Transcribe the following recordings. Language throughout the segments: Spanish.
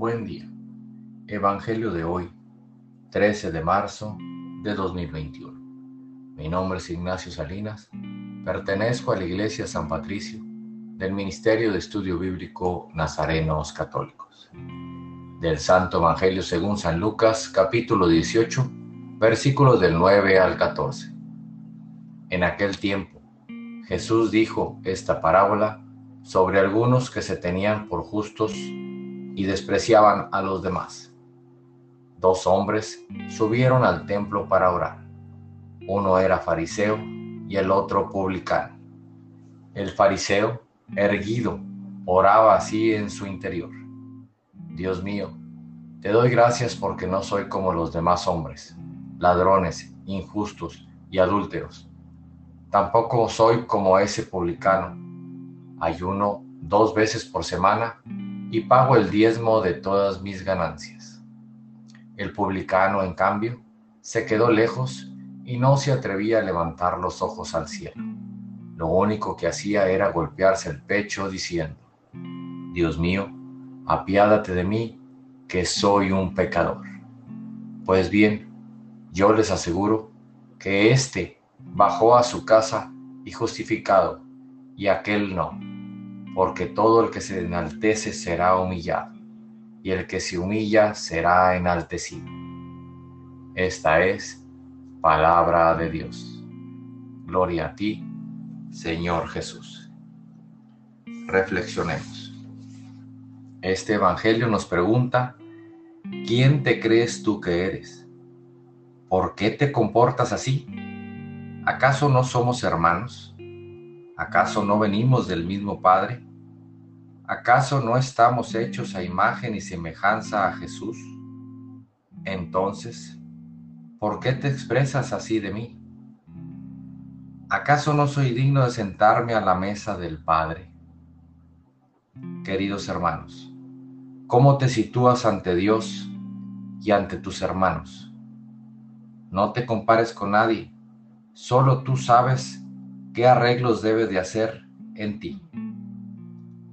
Buen día. Evangelio de hoy, 13 de marzo de 2021. Mi nombre es Ignacio Salinas. Pertenezco a la Iglesia San Patricio del Ministerio de Estudio Bíblico Nazarenos Católicos. Del Santo Evangelio según San Lucas, capítulo 18, versículos del 9 al 14. En aquel tiempo, Jesús dijo esta parábola sobre algunos que se tenían por justos y despreciaban a los demás. Dos hombres subieron al templo para orar. Uno era fariseo y el otro publicano. El fariseo, erguido, oraba así en su interior. Dios mío, te doy gracias porque no soy como los demás hombres, ladrones, injustos y adúlteros. Tampoco soy como ese publicano. Ayuno dos veces por semana y pago el diezmo de todas mis ganancias. El publicano, en cambio, se quedó lejos y no se atrevía a levantar los ojos al cielo. Lo único que hacía era golpearse el pecho diciendo, Dios mío, apiádate de mí, que soy un pecador. Pues bien, yo les aseguro que éste bajó a su casa y justificado, y aquel no porque todo el que se enaltece será humillado, y el que se humilla será enaltecido. Esta es palabra de Dios. Gloria a ti, Señor Jesús. Reflexionemos. Este Evangelio nos pregunta, ¿quién te crees tú que eres? ¿Por qué te comportas así? ¿Acaso no somos hermanos? ¿Acaso no venimos del mismo Padre? ¿Acaso no estamos hechos a imagen y semejanza a Jesús? Entonces, ¿por qué te expresas así de mí? ¿Acaso no soy digno de sentarme a la mesa del Padre? Queridos hermanos, ¿cómo te sitúas ante Dios y ante tus hermanos? No te compares con nadie, solo tú sabes qué arreglos debes de hacer en ti.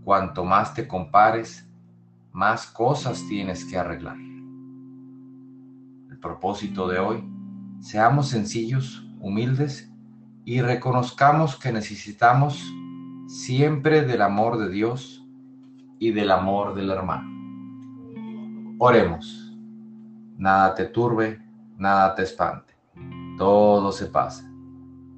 Cuanto más te compares, más cosas tienes que arreglar. El propósito de hoy, seamos sencillos, humildes y reconozcamos que necesitamos siempre del amor de Dios y del amor del hermano. Oremos. Nada te turbe, nada te espante. Todo se pasa